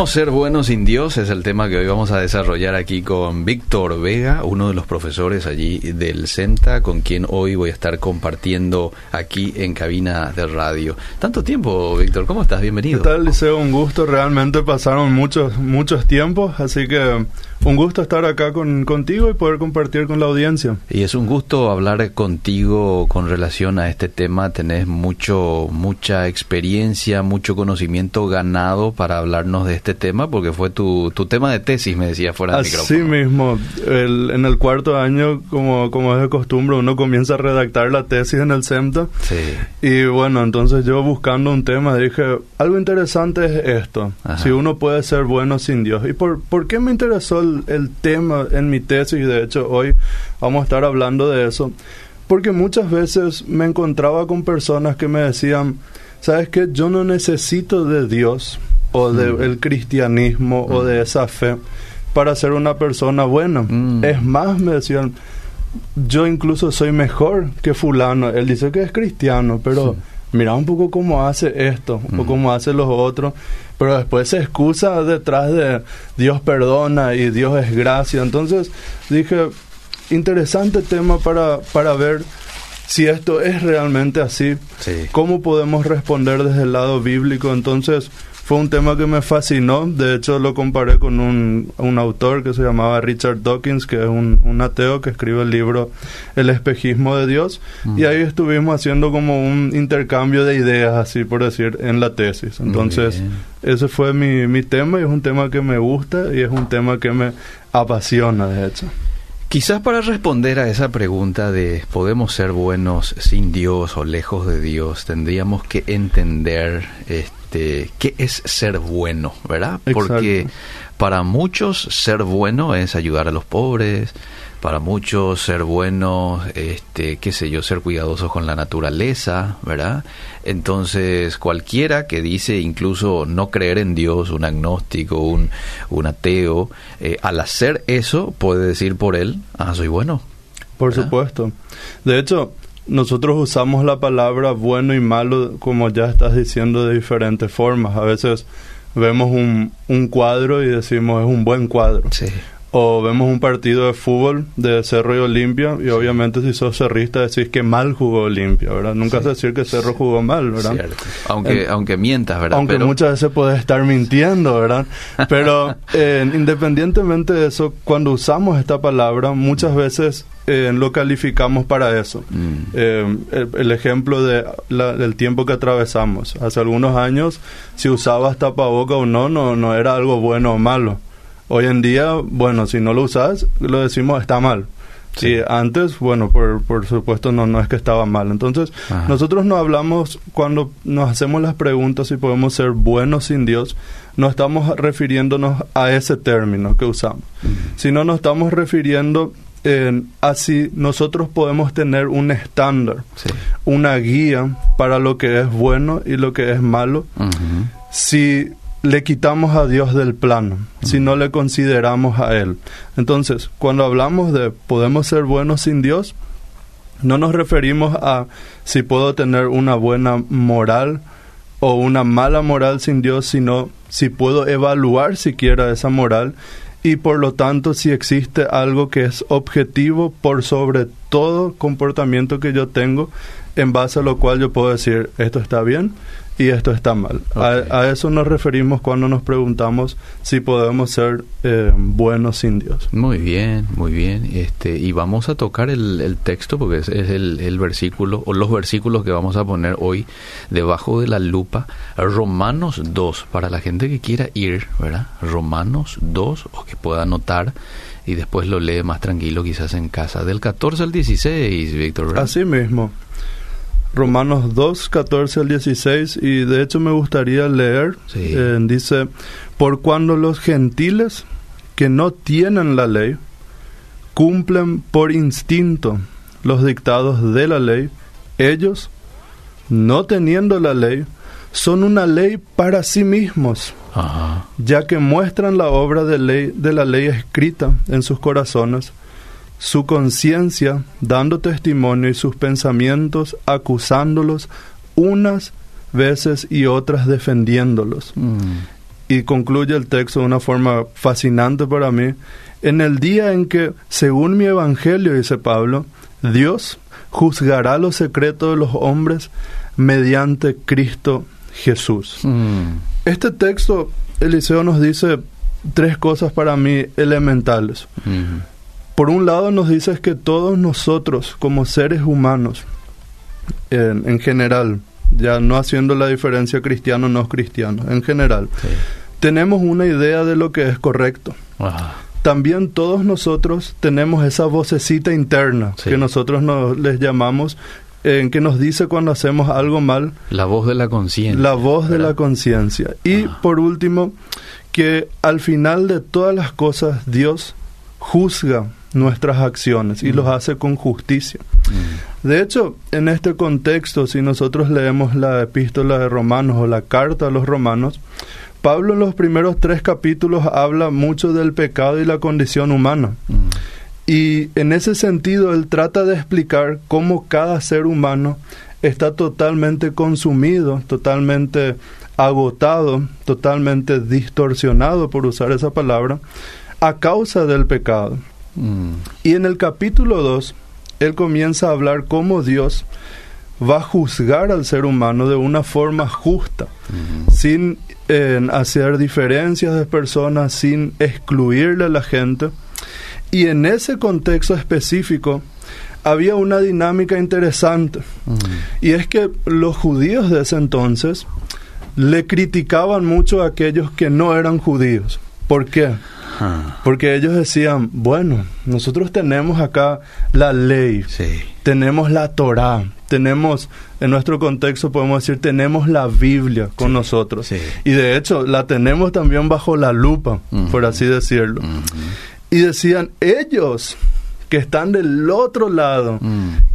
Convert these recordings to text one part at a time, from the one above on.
¿Podemos ser buenos sin Dios? Es el tema que hoy vamos a desarrollar aquí con Víctor Vega, uno de los profesores allí del CENTA, con quien hoy voy a estar compartiendo aquí en cabina de radio. Tanto tiempo, Víctor, ¿cómo estás? Bienvenido. ¿Qué tal, Liceo? Un gusto, realmente pasaron muchos, muchos tiempos, así que un gusto estar acá con, contigo y poder compartir con la audiencia. Y es un gusto hablar contigo con relación a este tema. Tenés mucho, mucha experiencia, mucho conocimiento ganado para hablarnos de este tema, porque fue tu, tu tema de tesis, me decía fuera del Así mismo. El, en el cuarto año, como, como es de costumbre, uno comienza a redactar la tesis en el CEMTA. Sí. Y bueno, entonces yo buscando un tema dije, algo interesante es esto. Ajá. Si uno puede ser bueno sin Dios. ¿Y por, por qué me interesó el, el tema en mi tesis? De hecho, hoy vamos a estar hablando de eso. Porque muchas veces me encontraba con personas que me decían, ¿sabes qué? Yo no necesito de Dios o del cristianismo o de esa fe para ser una persona buena. Mm. Es más, me decían, yo incluso soy mejor que fulano. Él dice que es cristiano, pero mira un poco cómo hace esto o Mm. cómo hace los otros. Pero después se excusa detrás de Dios perdona y Dios es gracia. Entonces dije, interesante tema para, para ver si esto es realmente así. Sí. ¿Cómo podemos responder desde el lado bíblico? Entonces, fue un tema que me fascinó. De hecho, lo comparé con un, un autor que se llamaba Richard Dawkins, que es un, un ateo que escribe el libro El espejismo de Dios. Mm. Y ahí estuvimos haciendo como un intercambio de ideas, así por decir, en la tesis. Entonces, ese fue mi, mi tema y es un tema que me gusta y es un tema que me apasiona, de hecho. Quizás para responder a esa pregunta de podemos ser buenos sin Dios o lejos de Dios, tendríamos que entender este qué es ser bueno, ¿verdad? Porque para muchos ser bueno es ayudar a los pobres, para muchos ser bueno, este, qué sé yo, ser cuidadosos con la naturaleza, ¿verdad? Entonces, cualquiera que dice incluso no creer en Dios, un agnóstico, un, un ateo, eh, al hacer eso puede decir por él, ah, soy bueno. Por ¿verdad? supuesto. De hecho, nosotros usamos la palabra bueno y malo, como ya estás diciendo, de diferentes formas. A veces vemos un, un cuadro y decimos es un buen cuadro. Sí. O vemos un partido de fútbol de Cerro y Olimpia y obviamente si sos cerrista decís que mal jugó Olimpia, ¿verdad? Nunca Sí. vas a decir que Cerro jugó mal, ¿verdad? Cierto. Aunque, aunque mientas, ¿verdad? Aunque Pero- muchas veces puedes estar mintiendo, ¿verdad? Pero eh, independientemente de eso, cuando usamos esta palabra, muchas veces eh, lo calificamos para eso. Mm. Eh, el, el ejemplo de la- del tiempo que atravesamos. Hace algunos años, si usabas tapaboca o no, no, no era algo bueno o malo. Hoy en día, bueno, si no lo usas, lo decimos está mal. Sí. Y antes, bueno, por, por supuesto no, no es que estaba mal. Entonces, Ajá. nosotros no hablamos, cuando nos hacemos las preguntas si podemos ser buenos sin Dios, no estamos refiriéndonos a ese término que usamos, sino nos estamos refiriendo en a si nosotros podemos tener un estándar, Sí. una guía para lo que es bueno y lo que es malo, si le quitamos a Dios del plano, si no le consideramos a Él. Entonces, cuando hablamos de podemos ser buenos sin Dios, no nos referimos a si puedo tener una buena moral o una mala moral sin Dios, sino si puedo evaluar siquiera esa moral y por lo tanto si existe algo que es objetivo por sobre todo comportamiento que yo tengo, en base a lo cual yo puedo decir esto está bien y esto está mal. A- eso nos referimos cuando nos preguntamos si podemos ser eh, buenos sin Dios. Muy bien, muy bien. Este, y vamos a tocar el, el texto porque es, es el, el versículo o los versículos que vamos a poner hoy debajo de la lupa. Romanos 2, para la gente que quiera ir, ¿verdad? Romanos 2 o que pueda anotar y después lo lee más tranquilo quizás en casa. Del 14 al 16, Víctor. Así mismo. Romanos 2, 14 al 16, y de hecho me gustaría leer, Sí. eh, dice, por cuando los gentiles que no tienen la ley, cumplen por instinto los dictados de la ley, ellos, no teniendo la ley, son una ley para sí mismos, Ajá. ya que muestran la obra de, ley, de la ley escrita en sus corazones, su conciencia dando testimonio y sus pensamientos acusándolos unas veces y otras defendiéndolos. Mm. y concluye el texto de una forma fascinante para mí, en el día en que, según mi evangelio, dice Pablo, Dios juzgará los secretos de los hombres mediante Cristo Jesús. Mm. Este texto, Eliseo nos dice tres cosas para mí elementales. Mhm. Por un lado nos dice que todos nosotros como seres humanos, en, en general, ya no haciendo la diferencia cristiano no cristiano, en general, Sí. tenemos una idea de lo que es correcto. También todos nosotros tenemos esa vocecita interna Sí. que nosotros nos, les llamamos, en que nos dice cuando hacemos algo mal, la voz de la conciencia. la voz de la conciencia. Y Ah. por último, que al final de todas las cosas Dios juzga nuestras acciones y Mm. los hace con justicia. Mm. De hecho, en este contexto, si nosotros leemos la epístola de Romanos o la carta a los romanos, Pablo en los primeros tres capítulos habla mucho del pecado y la condición humana. Mm. Y en ese sentido, él trata de explicar cómo cada ser humano está totalmente consumido, totalmente agotado, totalmente distorsionado, por usar esa palabra, a causa del pecado. Mm. Y en el capítulo 2, él comienza a hablar cómo Dios va a juzgar al ser humano de una forma justa, sin eh, hacer diferencias de personas, sin excluirle a la gente. Y en ese contexto específico había una dinámica interesante. Mm. Y es que los judíos de ese entonces le criticaban mucho a aquellos que no eran judíos. ¿Por qué? Porque ellos decían, bueno, nosotros tenemos acá la ley, Sí. tenemos la Torá, tenemos, en nuestro contexto podemos decir, tenemos la Biblia con Sí, nosotros. sí. Y de hecho, la tenemos también bajo la lupa, Ujú. por así decirlo. Y decían, ellos que están del otro lado,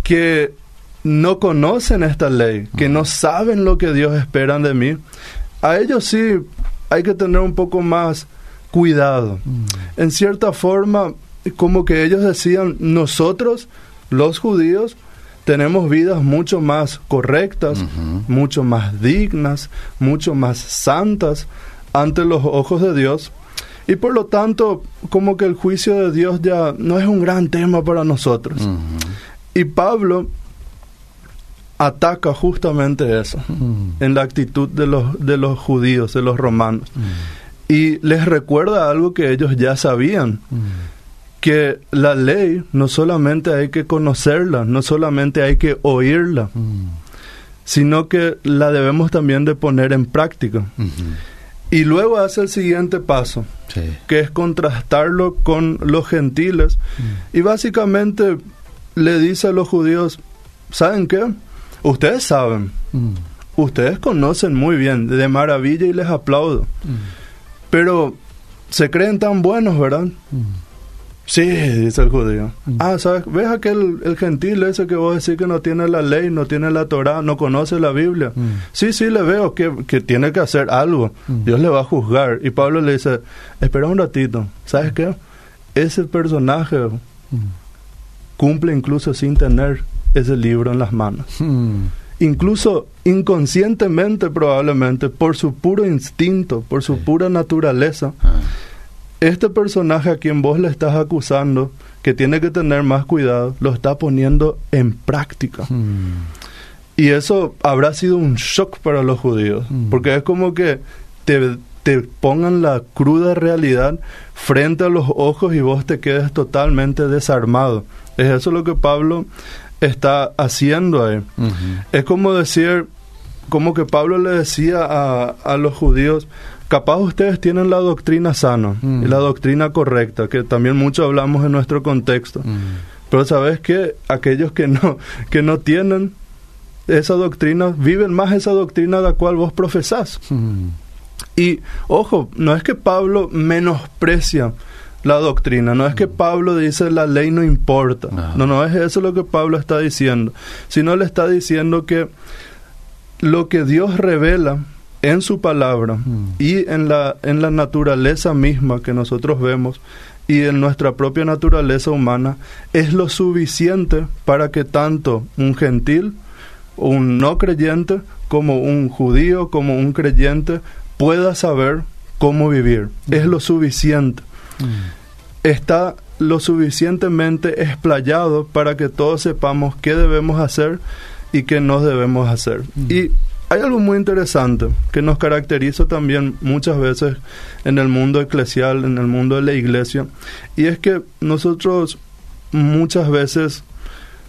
que no conocen esta ley, que no saben lo que Dios espera de mí, a ellos sí hay que tener un poco más cuidado. Mm. En cierta forma, como que ellos decían, nosotros, los judíos, tenemos vidas mucho más correctas, mucho más dignas, mucho más santas ante los ojos de Dios. Y por lo tanto, como que el juicio de Dios ya no es un gran tema para nosotros. Y Pablo ataca justamente eso en la actitud de los, de los judíos, de los romanos. Y les recuerda algo que ellos ya sabían, Mm. que la ley no solamente hay que conocerla, no solamente hay que oírla, Mm. sino que la debemos también de poner en práctica. Mhm. Y luego hace el siguiente paso, Sí. que es contrastarlo con los gentiles. Mm. Y básicamente le dice a los judíos, ¿saben qué? Ustedes saben, Mm. ustedes conocen muy bien, de maravilla y les aplaudo. Mm. Pero se creen tan buenos, ¿verdad? Mm. Sí, dice el judío. Mm. Ah, ¿sabes? ¿Ves aquel el gentil ese que vos decís que no tiene la ley, no tiene la Torah, no conoce la Biblia? Mm. Sí, sí, le veo que, que tiene que hacer algo. Dios le va a juzgar. Y Pablo le dice, espera un ratito. ¿Sabes qué? Ese personaje cumple incluso sin tener ese libro en las manos. Incluso inconscientemente probablemente, por su puro instinto, por su pura naturaleza, Ah. este personaje a quien vos le estás acusando, que tiene que tener más cuidado, lo está poniendo en práctica. Mm. Y eso habrá sido un shock para los judíos, Mm. porque es como que te, te pongan la cruda realidad frente a los ojos y vos te quedes totalmente desarmado. Es eso lo que Pablo está haciendo ahí. Es como decir, como que Pablo le decía a, a los judíos, capaz ustedes tienen la doctrina sana y la doctrina correcta, que también mucho hablamos en nuestro contexto. Pero sabes que aquellos que no, que no tienen esa doctrina, viven más esa doctrina la cual vos profesás. Y ojo, no es que Pablo menosprecia la doctrina, no es que Pablo dice la ley no importa, No. no, no es eso lo que Pablo está diciendo, sino le está diciendo que lo que Dios revela en su palabra Mm. y en la, en la naturaleza misma que nosotros vemos y en nuestra propia naturaleza humana es lo suficiente para que tanto un gentil, un no creyente, como un judío, como un creyente, pueda saber cómo vivir. Es lo suficiente. Está lo suficientemente explayado para que todos sepamos qué debemos hacer y qué no debemos hacer. Y hay algo muy interesante que nos caracteriza también muchas veces en el mundo eclesial, en el mundo de la iglesia, y es que nosotros muchas veces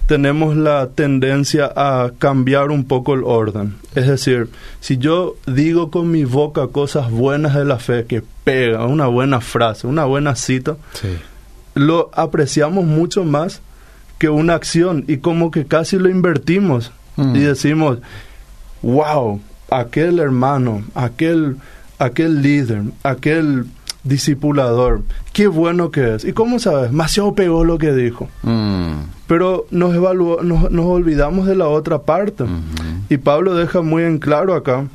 tenemos la tendencia a cambiar un poco el orden. Es decir, si yo digo con mi boca cosas buenas de la fe, que pega, una buena frase, una buena cita, lo apreciamos mucho más que una acción y como que casi lo invertimos mm. y decimos, wow, aquel hermano, aquel, aquel líder, aquel discipulador, qué bueno que es. ¿Y cómo sabes? Demasiado pegó lo que dijo. Mm. Pero nos, evaluó, nos, nos, olvidamos de la otra parte. Y Pablo deja muy en claro acá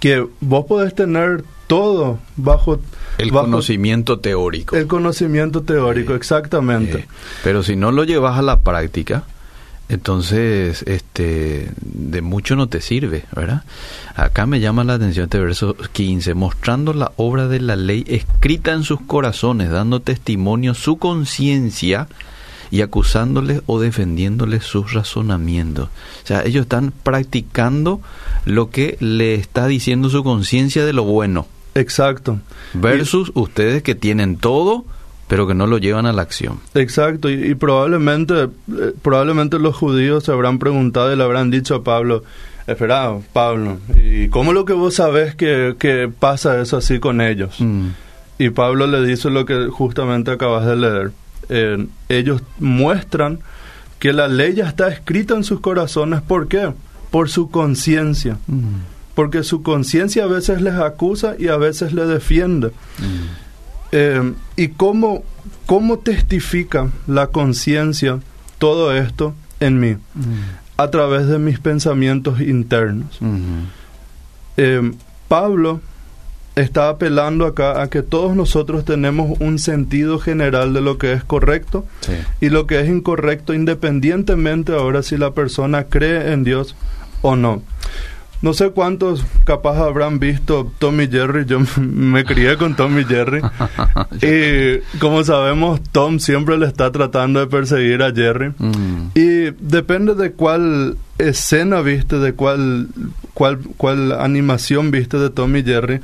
que vos podés tener todo bajo... El conocimiento teórico. El conocimiento teórico, exactamente. pero si no lo llevas a la práctica, entonces, este, de mucho no te sirve, ¿verdad? Acá me llama la atención este verso 15, mostrando la obra de la ley escrita en sus corazones, dando testimonio su conciencia y acusándoles o defendiéndoles sus razonamientos. O sea, ellos están practicando lo que le está diciendo su conciencia de lo bueno. Exacto. Versus ustedes que tienen todo, pero que no lo llevan a la acción. Exacto, y, probablemente, eh, probablemente los judíos se habrán preguntado y le habrán dicho a Pablo, espera, Pablo, ¿y cómo lo que vos sabés que, que pasa eso así con ellos? Mm. Y Pablo le dice lo que justamente acabas de leer. Eh, ellos muestran que la ley ya está escrita en sus corazones. ¿Por qué? Por su conciencia. Mm. Porque su conciencia a veces les acusa y a veces les defiende. Mm. Eh, ¿Y cómo, cómo testifica la conciencia todo esto en mí? A través de mis pensamientos internos. Eh, Pablo está apelando acá a que todos nosotros tenemos un sentido general de lo que es correcto y lo que es incorrecto, independientemente ahora si la persona cree en Dios o no. No sé cuántos capaz habrán visto Tommy Jerry. Yo me crié con Tommy Jerry. y como sabemos, Tom siempre le está tratando de perseguir a Jerry. Mm. Y depende de cuál escena viste, de cuál, cuál, cuál animación viste de Tommy Jerry.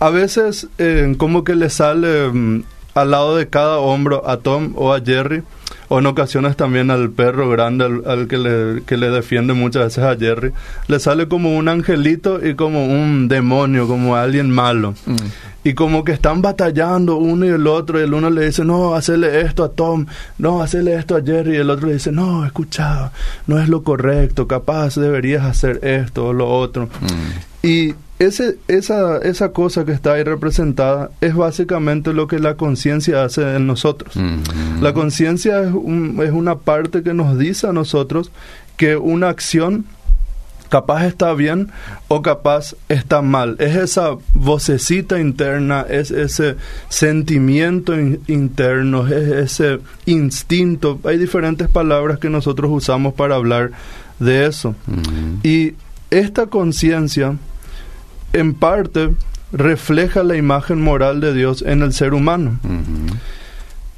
A veces eh, como que le sale mm, al lado de cada hombro a Tom o a Jerry o en ocasiones también al perro grande, al, que, le, que le defiende muchas veces a Jerry, le sale como un angelito y como un demonio, como alguien malo. Mm. Y como que están batallando uno y el otro, y el uno le dice, no, hacerle esto a Tom, no, hacerle esto a Jerry, y el otro le dice, no, escucha, no es lo correcto, capaz deberías hacer esto o lo otro. Mm. Y ese, esa, esa cosa que está ahí representada es básicamente lo que la conciencia hace en nosotros. La conciencia es, es una parte que nos dice a nosotros que una acción capaz está bien o capaz está mal. Es esa vocecita interna, es ese sentimiento interno, es ese instinto. Hay diferentes palabras que nosotros usamos para hablar de eso. Y esta conciencia en parte refleja la imagen moral de Dios en el ser humano.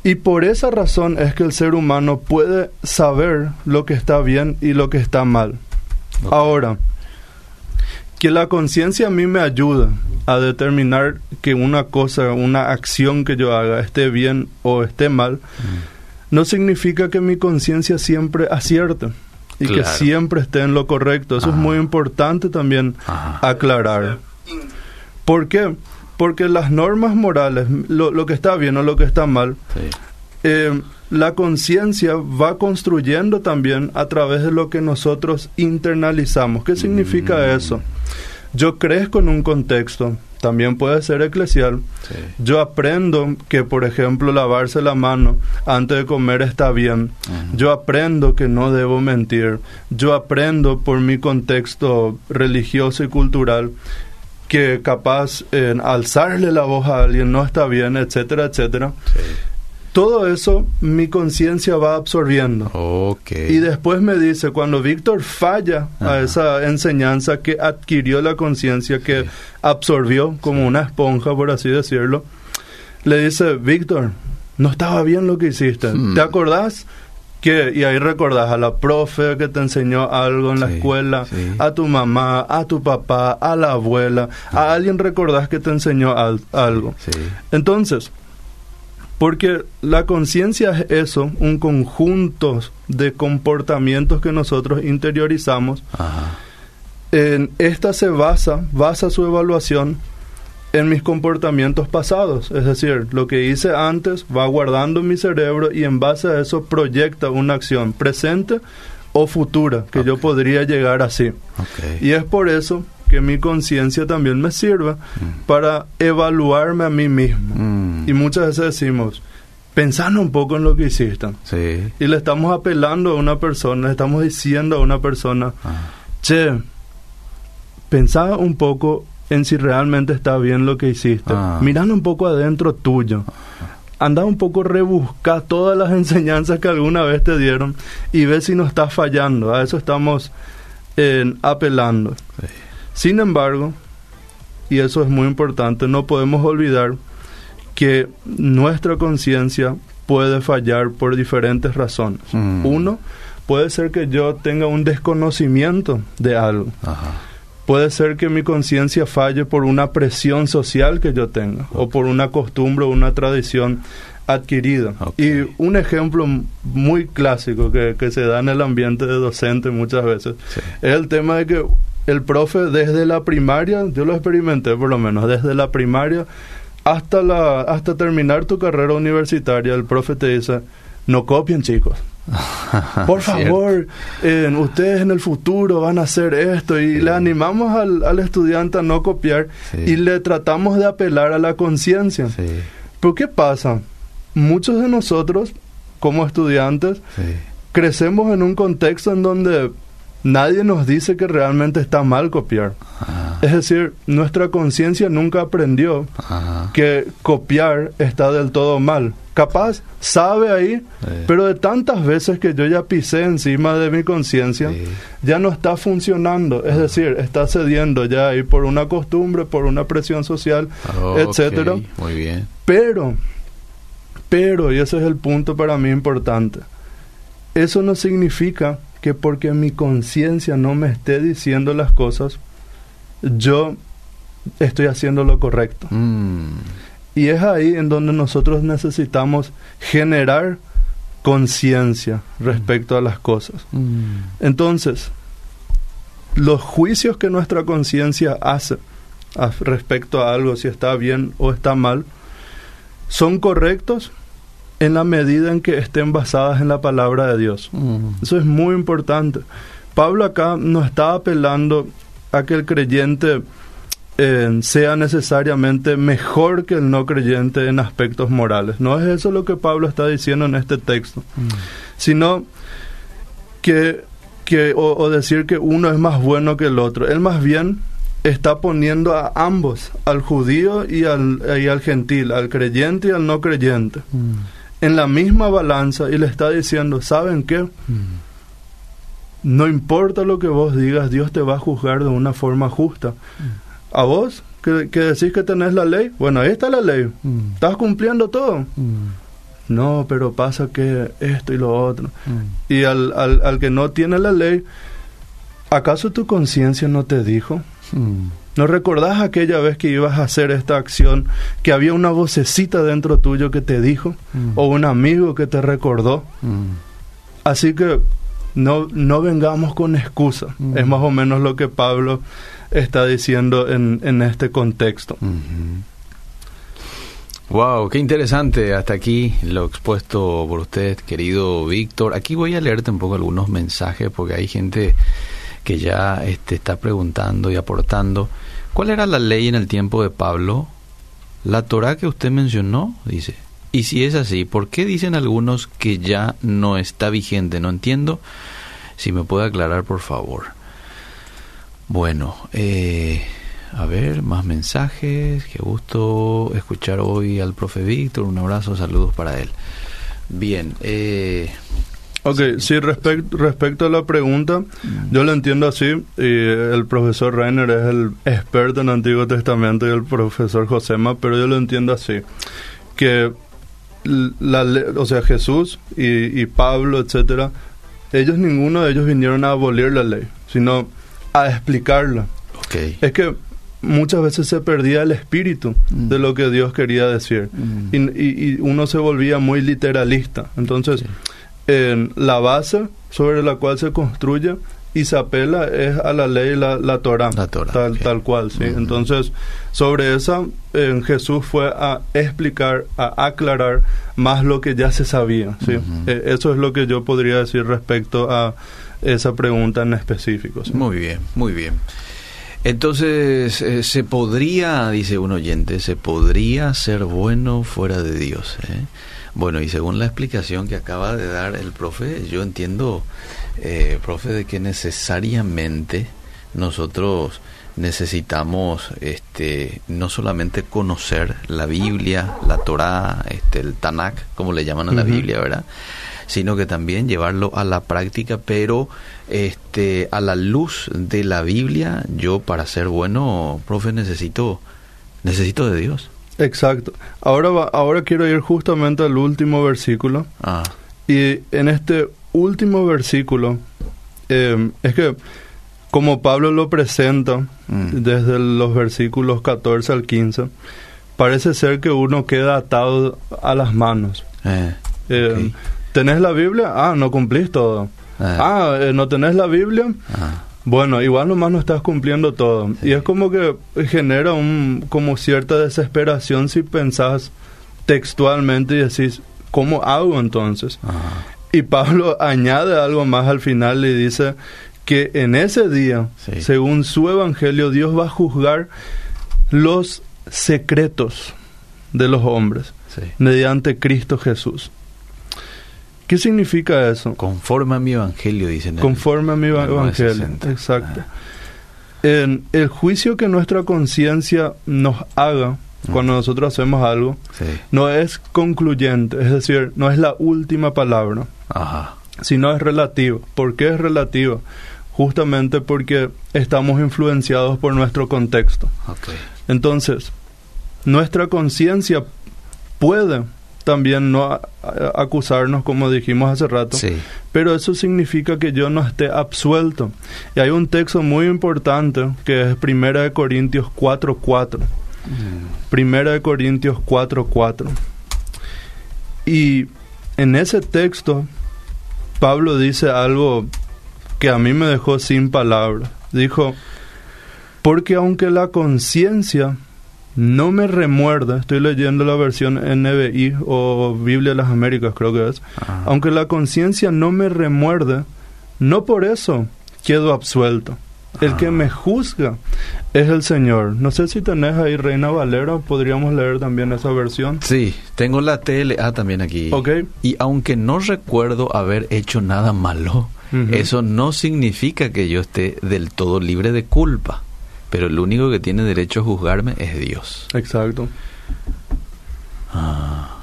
Y por esa razón es que el ser humano puede saber lo que está bien y lo que está mal. Ahora, que la conciencia a mí me ayuda a determinar que una cosa, una acción que yo haga esté bien o esté mal, no significa que mi conciencia siempre acierte y que siempre esté en lo correcto. Eso es muy importante también aclarar. ¿Por qué? Porque las normas morales, lo, que está bien o lo que está mal, eh, la conciencia va construyendo también a través de lo que nosotros internalizamos. ¿Qué significa mm. eso? Yo crezco en un contexto, también puede ser eclesial. Yo aprendo que, por ejemplo, lavarse la mano antes de comer está bien. Yo aprendo que no debo mentir. Yo aprendo por mi contexto religioso y cultural que capaz en alzarle la voz a alguien no está bien, etcétera, etcétera. Todo eso mi conciencia va absorbiendo. Okay. Y después me dice, cuando Víctor falla a esa enseñanza que adquirió la conciencia, que absorbió como una esponja, por así decirlo, le dice, Víctor, no estaba bien lo que hiciste. Hmm. ¿Te acordás? Que, y ahí recordás a la profe que te enseñó algo en la escuela, sí. a tu mamá, a tu papá, a la abuela, a alguien recordás que te enseñó al- algo. Sí. Entonces, porque la conciencia es eso, un conjunto de comportamientos que nosotros interiorizamos. Ajá. En esta se basa, basa su evaluación en mis comportamientos pasados. Es decir, lo que hice antes va guardando en mi cerebro y en base a eso proyecta una acción presente o futura que yo podría llegar así. Y es por eso que mi conciencia también me sirve Mm. para evaluarme a mí mismo. Mm. Y muchas veces decimos, pensando un poco en lo que hiciste. Sí. Y le estamos apelando a una persona, le estamos diciendo a una persona, Ah. che, pensá un poco en si realmente está bien lo que hiciste. Ah. Mirando un poco adentro tuyo. Anda un poco rebusca todas las enseñanzas que alguna vez te dieron y ve si no estás fallando. A eso estamos eh, apelando. Sí. Sin embargo, y eso es muy importante, no podemos olvidar que nuestra conciencia puede fallar por diferentes razones. Mm. Uno, puede ser que yo tenga un desconocimiento de algo. Ajá. Puede ser que mi conciencia falle por una presión social que yo tenga o por una costumbre o una tradición adquirida. Y un ejemplo muy clásico que, que se da en el ambiente de docente muchas veces Sí. es el tema de que el profe desde la primaria, yo lo experimenté por lo menos, desde la primaria hasta, la, hasta terminar tu carrera universitaria, el profe te dice, no copien chicos. Por favor, eh, ustedes en el futuro van a hacer esto y Sí. le animamos al, al estudiante a no copiar Sí. y le tratamos de apelar a la conciencia. Sí. Pero ¿qué pasa? Muchos de nosotros, como estudiantes, crecemos en un contexto en donde nadie nos dice que realmente está mal copiar. Ajá. Es decir, nuestra conciencia nunca aprendió Ajá. que copiar está del todo mal. Capaz sabe ahí, Sí. pero de tantas veces que yo ya pisé encima de mi conciencia, Sí. ya no está funcionando. Es decir, está cediendo ya ahí por una costumbre, por una presión social, Ok, etcétera. Muy bien. Pero, pero, y ese es el punto para mí importante, eso no significa que porque mi conciencia no me esté diciendo las cosas, yo estoy haciendo lo correcto. Mm. Y es ahí en donde nosotros necesitamos generar conciencia respecto a las cosas. Mm. Entonces, los juicios que nuestra conciencia hace a- respecto a algo, si está bien o está mal, son correctos en la medida en que estén basadas en la palabra de Dios. Mm. Eso es muy importante. Pablo acá no está apelando a que el creyente eh, sea necesariamente mejor que el no creyente en aspectos morales. No es eso lo que Pablo está diciendo en este texto, Mm. sino que, que o, o decir que uno es más bueno que el otro. Él más bien está poniendo a ambos, al judío y al, y al gentil, al creyente y al no creyente, Mm. En la misma balanza y le está diciendo, ¿saben qué? Mm. No importa lo que vos digas, Dios te va a juzgar de una forma justa. A vos, que, que decís que tenés la ley, bueno, ahí está la ley. Mm. ¿Estás cumpliendo todo? Mm. No, pero pasa que esto y lo otro. Mm. Y al, al, al que no tiene la ley, ¿acaso tu conciencia no te dijo? ¿No recordás aquella vez que ibas a hacer esta acción, que había una vocecita dentro tuyo que te dijo? Mm. ¿O un amigo que te recordó? Mm. Así que no, no vengamos con excusa. Mm. Es más o menos lo que Pablo está diciendo en, en este contexto. Wow, qué interesante. Hasta aquí lo expuesto por usted, querido Víctor. Aquí voy a leerte un poco algunos mensajes porque hay gente que ya este, está preguntando y aportando. ¿Cuál era la ley en el tiempo de Pablo? La Torah que usted mencionó, dice. Y si es así, ¿por qué dicen algunos que ya no está vigente? No entiendo. Si me puede aclarar, por favor. Bueno, eh, a ver, más mensajes. Qué gusto escuchar hoy al profe Víctor. Un abrazo, saludos para él. Bien. Eh, ok, sí, respecto, respecto a la pregunta, mm. yo lo entiendo así. Y el profesor Reiner es el experto en Antiguo Testamento y el profesor Josema, pero yo lo entiendo así. Que la, o sea, Jesús y, y Pablo, etcétera, ellos ninguno de ellos vinieron a abolir la ley, sino a explicarla. Okay. Es que muchas veces se perdía el espíritu mm. de lo que Dios quería decir mm. y, y, uno se volvía muy literalista. Entonces, en la base sobre la cual se construye y se apela es a la ley, la, la Torah, tal, tal cual, sí. Entonces, sobre esa, en Jesús fue a explicar, a aclarar más lo que ya se sabía, sí. Eh, eso es lo que yo podría decir respecto a esa pregunta en específico. Muy bien, muy bien. Entonces, eh, se podría, dice un oyente, se podría ser bueno fuera de Dios. ¿eh? Bueno, y según la explicación que acaba de dar el profe, yo entiendo, eh, profe, de que necesariamente nosotros necesitamos este no solamente conocer la Biblia, la Torá, este el Tanakh, como le llaman a la Biblia, ¿verdad? sino que también llevarlo a la práctica, pero este a la luz de la Biblia, yo para ser bueno, profe, necesito necesito de Dios. Exacto. Ahora, ahora quiero ir justamente al último versículo. Ah. Y en este último versículo, eh, es que como Pablo lo presenta mm. desde los versículos 14 al 15, parece ser que uno queda atado a las manos. Eh, eh, ¿Tenés la Biblia? Ah, no cumplís todo. Eh. Ah, ¿no tenés la Biblia? Ah. Bueno, igual nomás no estás cumpliendo todo. Y es como que genera un, como cierta desesperación si pensás textualmente y decís, ¿cómo hago entonces? Y Pablo añade algo más al final y dice que en ese día, según su evangelio, Dios va a juzgar los secretos de los hombres mediante Cristo Jesús. ¿Qué significa eso? Conforme a mi evangelio, dicen. Conforme a mi evangelio, exacto. En el juicio que nuestra conciencia nos haga cuando nosotros hacemos algo no es concluyente, es decir, no es la última palabra, Ajá. sino es relativo. ¿Por qué es relativo? Justamente porque estamos influenciados por nuestro contexto. Okay. Entonces, nuestra conciencia puede también no acusarnos como dijimos hace rato, pero eso significa que yo no esté absuelto. Y hay un texto muy importante que es Primera de Corintios 4:4. Mm. Primera de Corintios 4:4. Y en ese texto Pablo dice algo que a mí me dejó sin palabras. Dijo, porque aunque la conciencia no me remuerda, estoy leyendo la versión NBI o Biblia de las Américas creo que es, aunque la conciencia no me remuerde, no por eso quedo absuelto. El que me juzga es el Señor. No sé si tenés ahí Reina Valera, podríamos leer también esa versión. Sí, tengo la TLA también aquí. Ok. Y aunque no recuerdo haber hecho nada malo, eso no significa que yo esté del todo libre de culpa pero el único que tiene derecho a juzgarme es Dios. Exacto. Ah,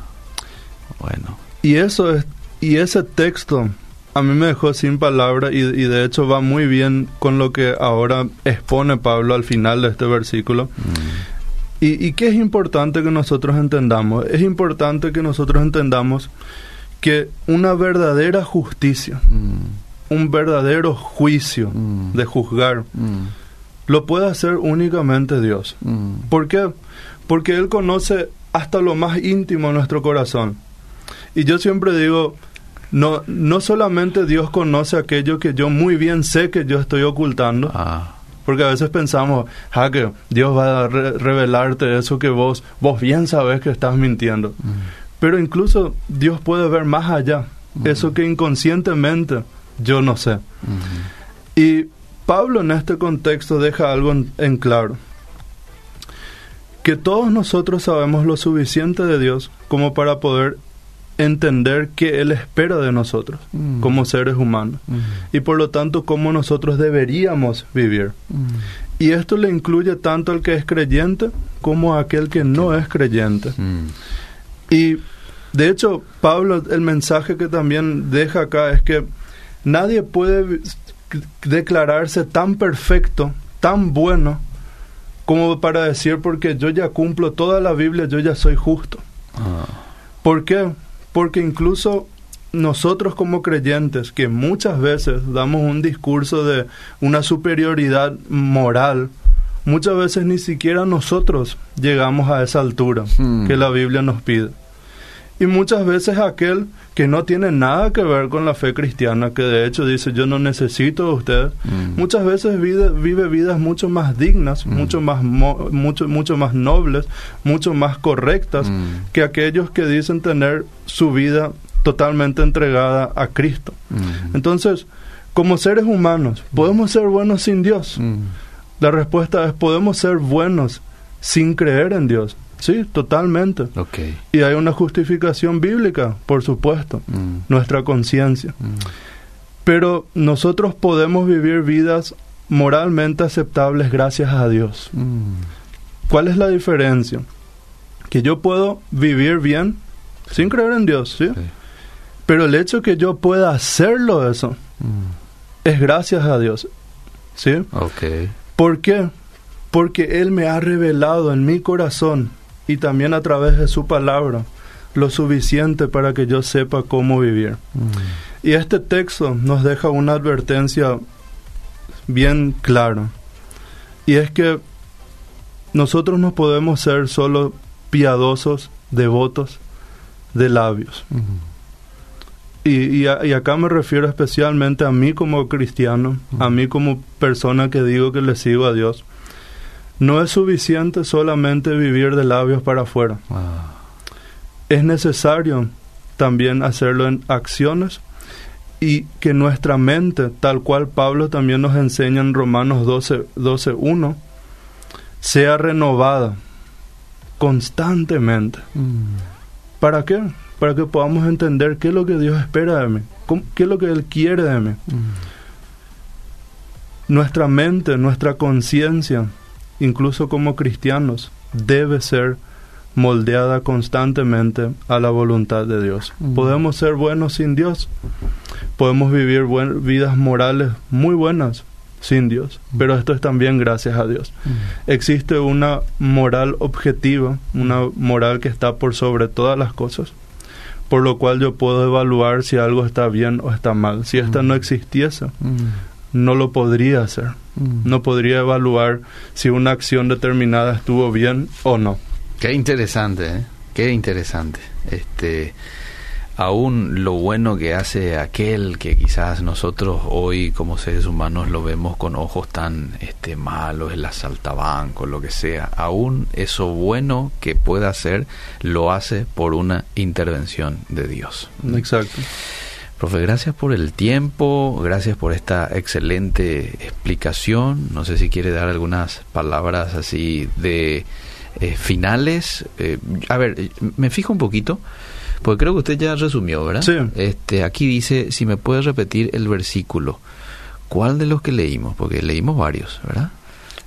bueno. Y eso es, y ese texto a mí me dejó sin palabras y, de hecho va muy bien con lo que ahora expone Pablo al final de este versículo. Mm. Y, y qué es importante que nosotros entendamos. Es importante que nosotros entendamos que una verdadera justicia, mm. un verdadero juicio mm. de juzgar, lo puede hacer únicamente Dios. Mm. ¿Por qué? Porque Él conoce hasta lo más íntimo de nuestro corazón. Y yo siempre digo, no, no solamente Dios conoce aquello que yo muy bien sé que yo estoy ocultando, ah. porque a veces pensamos, ah, que Dios va a revelarte eso que vos, vos bien sabes que estás mintiendo. Mm. Pero incluso Dios puede ver más allá, mm. eso que inconscientemente yo no sé. Y Pablo en este contexto deja algo en, claro, que todos nosotros sabemos lo suficiente de Dios como para poder entender qué Él espera de nosotros mm. como seres humanos mm. y por lo tanto cómo nosotros deberíamos vivir. Mm. Y esto le incluye tanto al que es creyente como a aquel que no es creyente. Y de hecho, Pablo, el mensaje que también deja acá es que nadie puede declararse tan perfecto, tan bueno, como para decir, porque yo ya cumplo toda la Biblia, yo ya soy justo. Ah. ¿Por qué? Porque incluso nosotros como creyentes, que muchas veces damos un discurso de una superioridad moral, muchas veces ni siquiera nosotros llegamos a esa altura Hmm. que la Biblia nos pide. Y muchas veces aquel que no tiene nada que ver con la fe cristiana, que de hecho dice yo no necesito de ustedes, Mm. muchas veces vive, vive vidas mucho más dignas, Mm. mucho más mo- mucho mucho más nobles, mucho más correctas Mm. que aquellos que dicen tener su vida totalmente entregada a Cristo. Entonces, como seres humanos, ¿podemos ser buenos sin Dios? La respuesta es, ¿podemos ser buenos sin creer en Dios? Sí, totalmente. Ok. Y hay una justificación bíblica, por supuesto, Mm. nuestra conciencia. Mm. Pero nosotros podemos vivir vidas moralmente aceptables gracias a Dios. Mm. ¿Cuál es la diferencia? Que yo puedo vivir bien sin creer en Dios, ¿sí? Pero el hecho que yo pueda hacerlo eso es gracias a Dios, ¿sí? Ok. ¿Por qué? Porque Él me ha revelado en mi corazón y también a través de su palabra lo suficiente para que yo sepa cómo vivir. Mm. Y este texto nos deja una advertencia bien clara. Y es que nosotros no podemos ser solo piadosos, devotos de labios. Mm. Y, y, a- y acá me refiero especialmente a mí como cristiano, a mí como persona que digo que le sigo a Dios. No es suficiente solamente vivir de labios para afuera. Ah. Es necesario también hacerlo en acciones y que nuestra mente, tal cual Pablo también nos enseña en Romanos 12, 12.1, sea renovada constantemente. Mm. ¿Para qué? Para que podamos entender qué es lo que Dios espera de mí, cómo- qué es lo que Él quiere de mí. Mm. Nuestra mente, nuestra conciencia, incluso como cristianos, debe ser moldeada constantemente a la voluntad de Dios. Mm. Podemos ser buenos sin Dios, podemos vivir buen- vidas morales muy buenas sin Dios, pero esto es también gracias a Dios. Mm. Existe una moral objetiva, una moral que está por sobre todas las cosas, por lo cual yo puedo evaluar si algo está bien o está mal. Si esta Mm. no existiese, Mm. No lo podría hacer. Mm. No podría evaluar si una acción determinada estuvo bien o no. Qué interesante, ¿eh? Qué interesante. Este, aún lo bueno que hace aquel que quizás nosotros hoy como seres humanos lo vemos con ojos tan este, malos, el asaltabanco, lo que sea, aún eso bueno que pueda hacer lo hace por una intervención de Dios. Exacto. Profe, gracias por el tiempo, gracias por esta excelente explicación. No sé si quiere dar algunas palabras así de eh, finales. Eh, a ver, me fijo un poquito, porque creo que usted ya resumió, ¿verdad? Sí. Este, aquí dice, si me puede repetir el versículo, ¿cuál de los que leímos? Porque leímos varios, ¿verdad?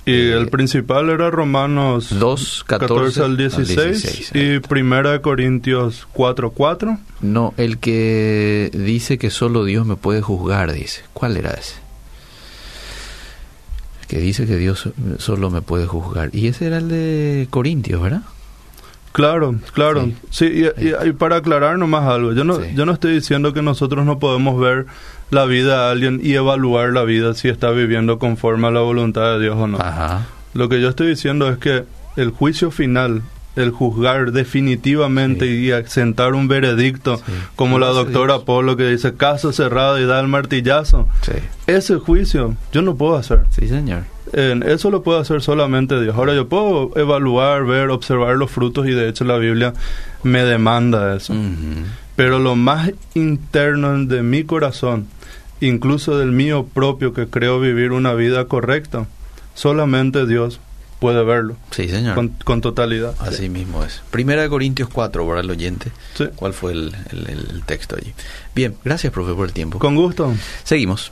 Y Eh, el principal era Romanos 2, 14, 14 al al 16, 16, ahí y está. Primera de Corintios 4, 4. No, el que dice que solo Dios me puede juzgar, dice. ¿Cuál era ese? El que dice que Dios solo me puede juzgar. Y ese era el de Corintios, ¿verdad? Claro, claro. Sí. Sí, y, y- y para aclarar nomás algo, yo no, Sí. yo no estoy diciendo que nosotros no podemos ver la vida de alguien y evaluar la vida si está viviendo conforme a la voluntad de Dios o no. Ajá. Lo que yo estoy diciendo es que el juicio final, el juzgar definitivamente Sí. y sentar un veredicto, Sí. como la doctora Dios. Polo que dice caso cerrado y da el martillazo, Sí. ese juicio yo no puedo hacer. Sí, señor. En eso lo puede hacer solamente Dios. Ahora yo puedo evaluar, ver, observar los frutos y de hecho la Biblia me demanda eso. Pero lo más interno de mi corazón, incluso del mío propio que creo vivir una vida correcta, solamente Dios puede verlo Sí, señor. con, con totalidad. Así mismo es. Primera de Corintios 4, para el oyente. Sí. ¿Cuál fue el, el- el texto allí? Bien, gracias, profe, por el tiempo. Con gusto. Seguimos.